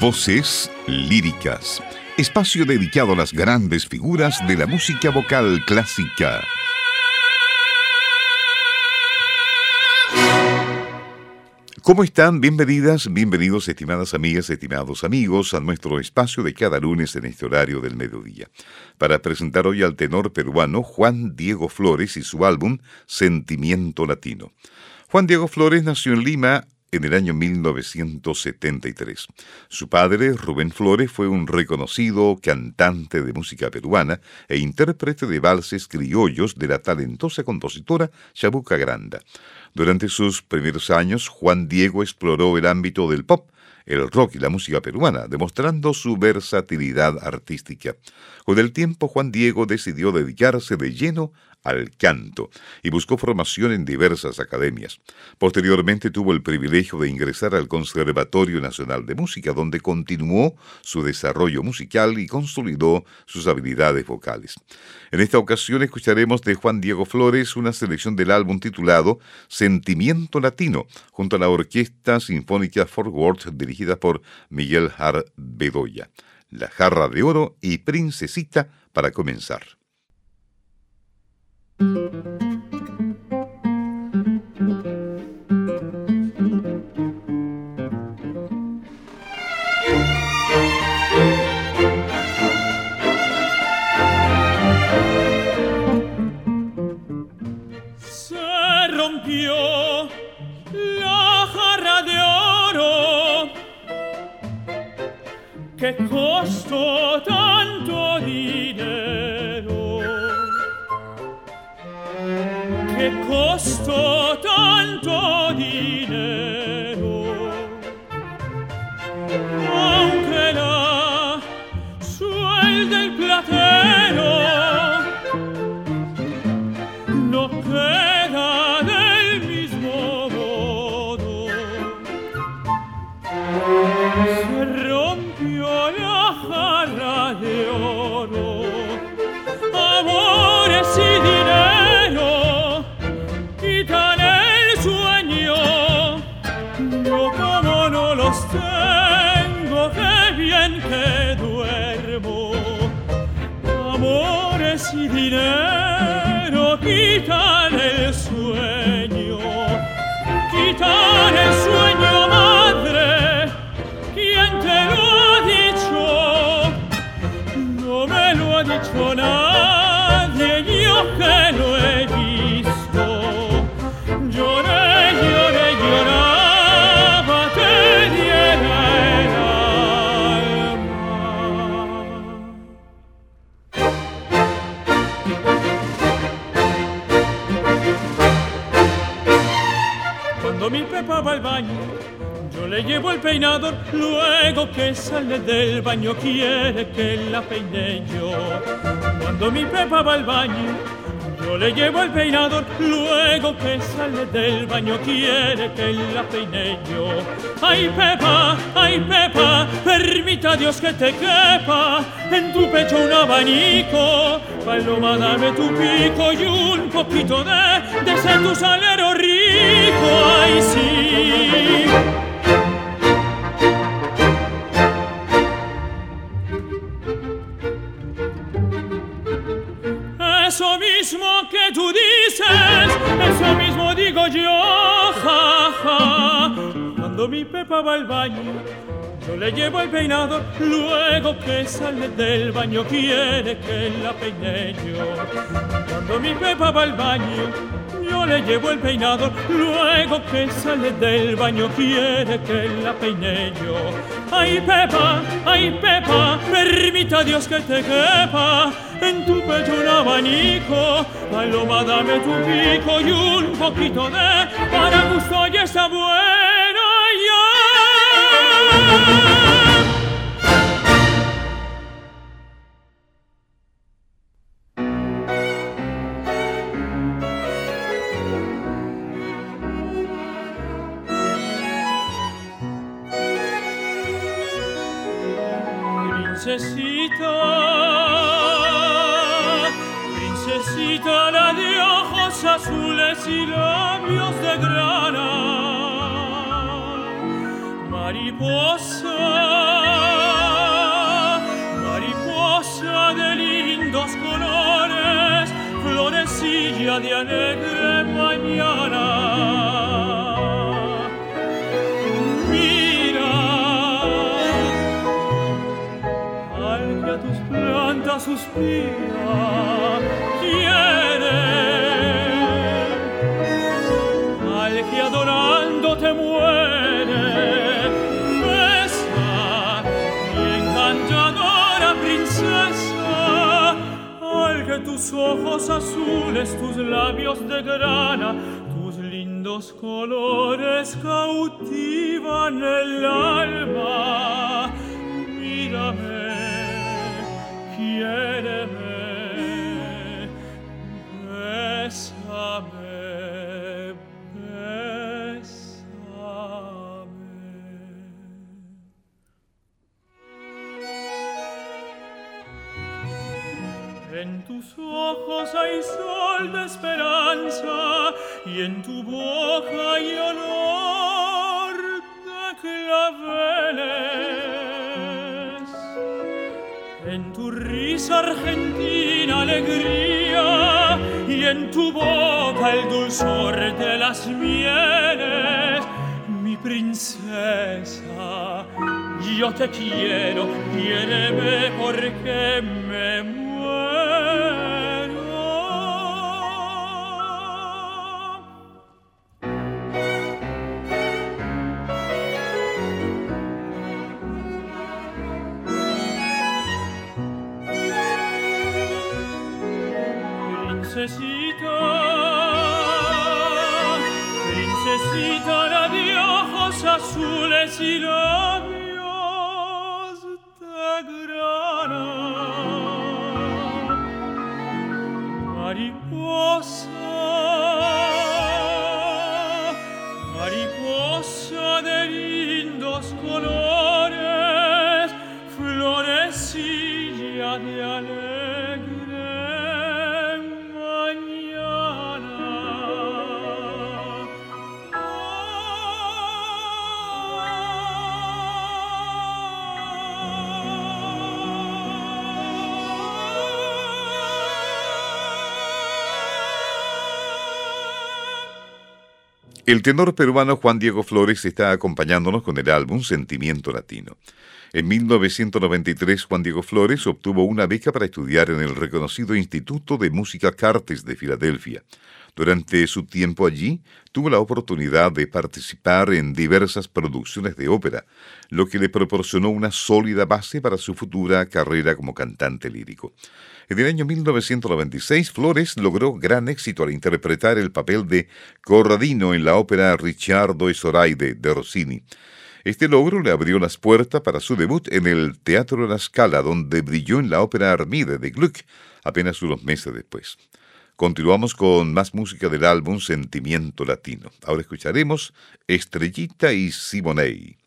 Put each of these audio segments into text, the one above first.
Voces líricas. Espacio dedicado a las grandes figuras de la música vocal clásica. ¿Cómo están? Bienvenidas, bienvenidos estimadas amigas, estimados amigos a nuestro espacio de cada lunes en este horario del mediodía. Para presentar hoy al tenor peruano Juan Diego Flores y su álbum Sentimiento Latino. Juan Diego Flores nació en Lima en el año 1973. Su padre, Rubén Flores, fue un reconocido cantante de música peruana e intérprete de valses criollos de la talentosa compositora Chabuca Granda. Durante sus primeros años, Juan Diego exploró el ámbito del pop, el rock y la música peruana, demostrando su versatilidad artística. Con el tiempo, Juan Diego decidió dedicarse de lleno al canto y buscó formación en diversas academias. Posteriormente tuvo el privilegio de ingresar al Conservatorio Nacional de Música, donde continuó su desarrollo musical y consolidó sus habilidades vocales. En esta ocasión escucharemos de Juan Diego Flores una selección del álbum titulado Sentimiento Latino, junto a la Orquesta Sinfónica Fort Worth dirigida por Miguel Har Bedoya. La jarra de oro y princesita para comenzar. Se rompió che costo tanto dinero. Che costo tanto dinero. men duermo. Amore si dinero quita nel suo al baño, yo le llevo el peinador, luego que sale del baño quiere que la peine yo. Cuando mi Pepa va al baño, yo le llevo el peinador, luego que sale del baño quiere que la peine yo. Ay Pepa, ay Pepa, permita Dios que te quepa en tu pecho un abanico. Paloma, dame tu pico y un poquito de, de tu salero rico. Ay sí. Yo, ja, ja. Cuando mi Pepa va al baño, yo le llevo el peinado, luego que sale del baño quiere que la peine yo. Cuando mi Pepa va al baño, yo le llevo el peinado, luego que sale del baño quiere que la peine yo. Ay Pepa, ay Pepa, permita Dios que te quepa en tu pecho un abanico. Paloma, dame tu pico y un poquito de para gusto y está bueno ya. Florecilla de alegre mañana. Mira, al que a tus plantas suspira, tus ojos azules, tus labios de grana, tus lindos colores cautivan el alma. Mírame, quiero en tus ojos hay sol de esperanza y en tu boca hay olor de claveles. En tu risa argentina alegría y en tu boca el dulzor de las mieles. Mi princesa, yo te quiero, quiéreme porque me Princesita, princesita la de ojos azules y labios El tenor peruano Juan Diego Flores está acompañándonos con el álbum Sentimiento Latino. En 1993, Juan Diego Flores obtuvo una beca para estudiar en el reconocido Instituto de Música Cartes de Filadelfia. Durante su tiempo allí, tuvo la oportunidad de participar en diversas producciones de ópera, lo que le proporcionó una sólida base para su futura carrera como cantante lírico. En el año 1996, Flores logró gran éxito al interpretar el papel de Corradino en la ópera Ricciardo y Zoraide de Rossini. Este logro le abrió las puertas para su debut en el Teatro La Scala, donde brilló en la ópera Armide de Gluck apenas unos meses después. Continuamos con más música del álbum Sentimiento Latino. Ahora escucharemos Estrellita y Simonei.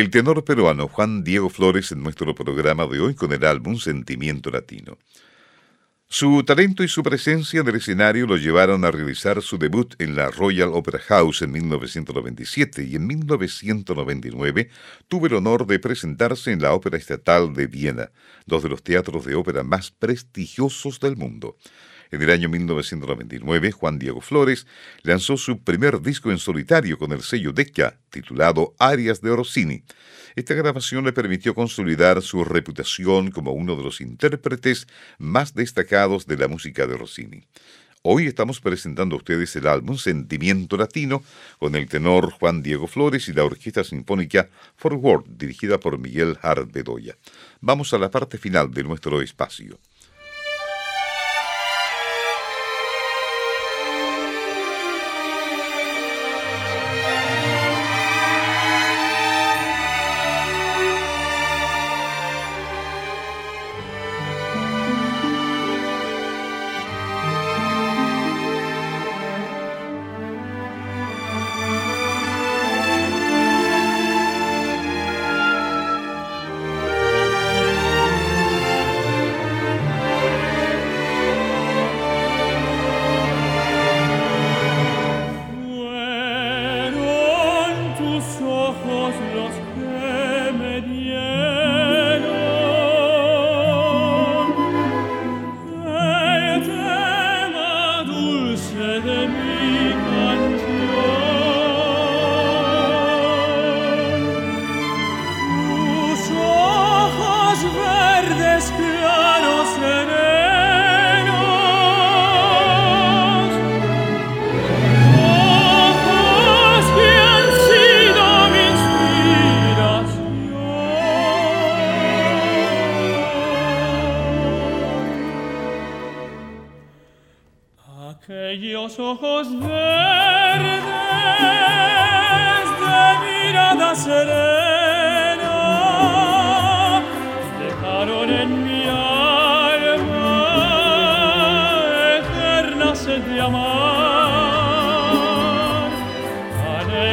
El tenor peruano Juan Diego Flores en nuestro programa de hoy con el álbum Sentimiento Latino. Su talento y su presencia en el escenario lo llevaron a realizar su debut en la Royal Opera House en 1997 y en 1999 tuvo el honor de presentarse en la Ópera Estatal de Viena, dos de los teatros de ópera más prestigiosos del mundo. En el año 1999, Juan Diego Flores lanzó su primer disco en solitario con el sello Decca, titulado Arias de Rossini. Esta grabación le permitió consolidar su reputación como uno de los intérpretes más destacados de la música de Rossini. Hoy estamos presentando a ustedes el álbum Sentimiento Latino con el tenor Juan Diego Flores y la Orquesta Sinfónica Forward, dirigida por Miguel Hart Bedoya. Vamos a la parte final de nuestro espacio.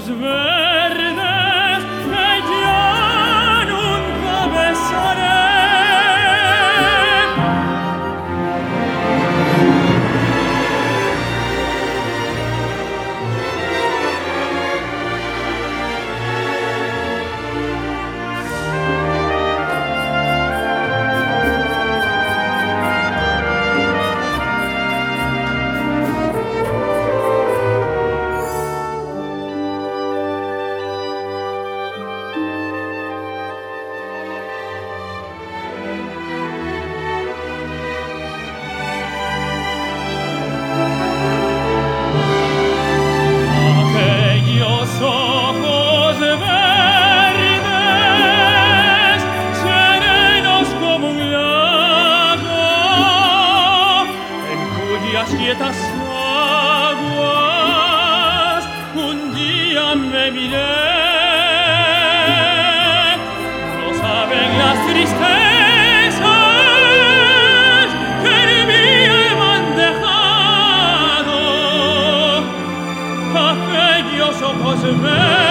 você las quietas aguas un día me miré no saben las tristezas Cause of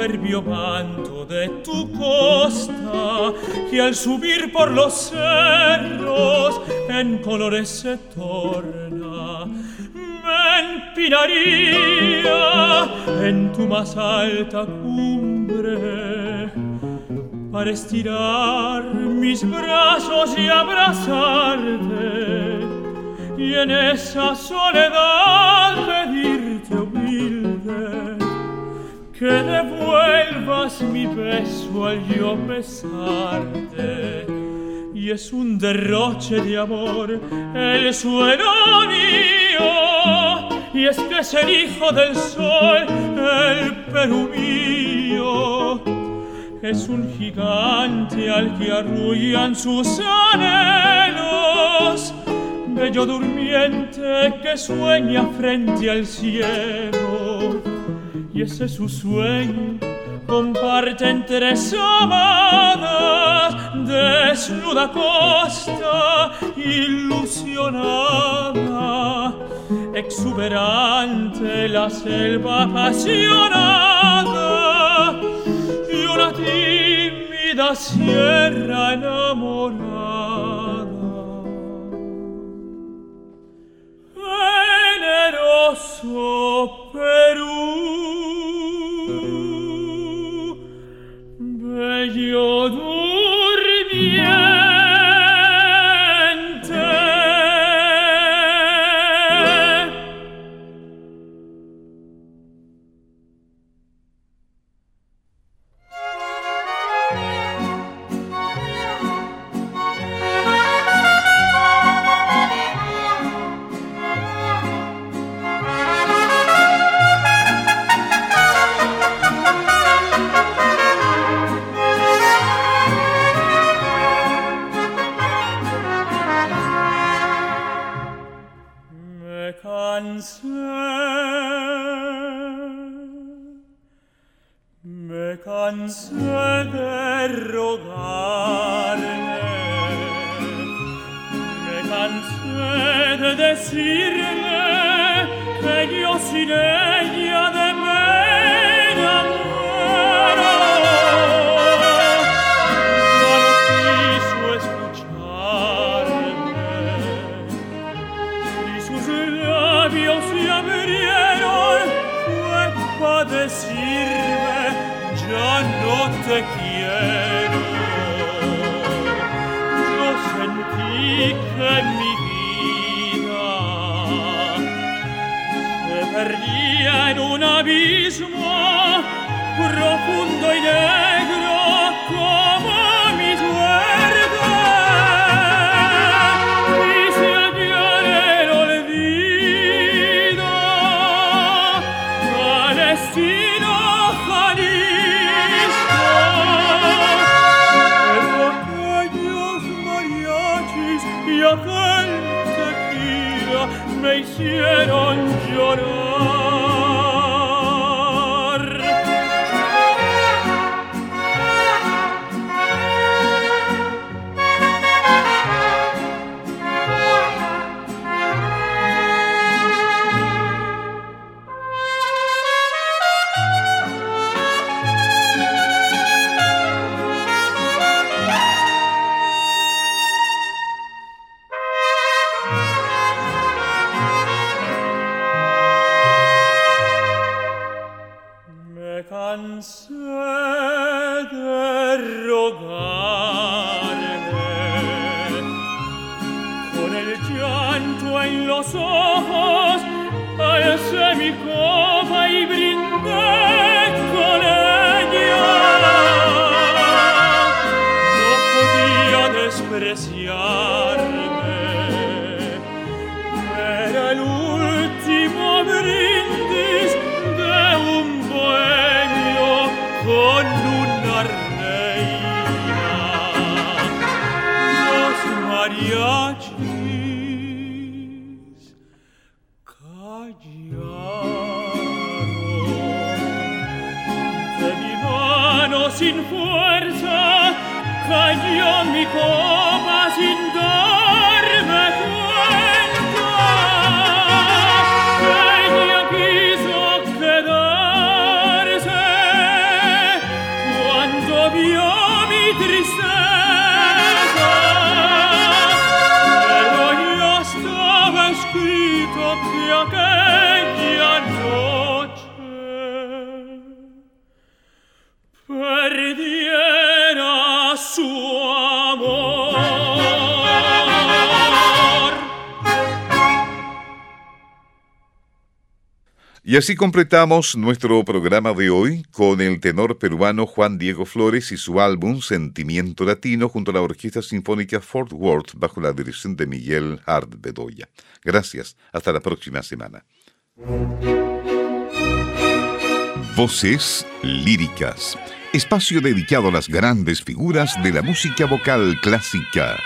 soberbio manto de tu costa que al subir por los cerros en colores se torna. Me empinaría en tu más alta cumbre para estirar mis brazos y abrazarte y en esa soledad humilde que devuelvas mi beso al yo besarte. Y es un derroche de amor el suelo mío. Y es que es el hijo del sol el Perú mío. Es un gigante al que arrullan sus anhelos, bello durmiente que sueña frente al cielo. Y ese su sueño comparten tres amadas, desnuda costa ilusionada, exuberante la selva apasionada una tímida sierra enamorada. Generoso Perú, bello mi copa tuo piacere Y así completamos nuestro programa de hoy con el tenor peruano Juan Diego Flores y su álbum Sentimiento Latino junto a la Orquesta Sinfónica Fort Worth bajo la dirección de Miguel Hart Bedoya. Gracias, hasta la próxima semana. Voces líricas, espacio dedicado a las grandes figuras de la música vocal clásica.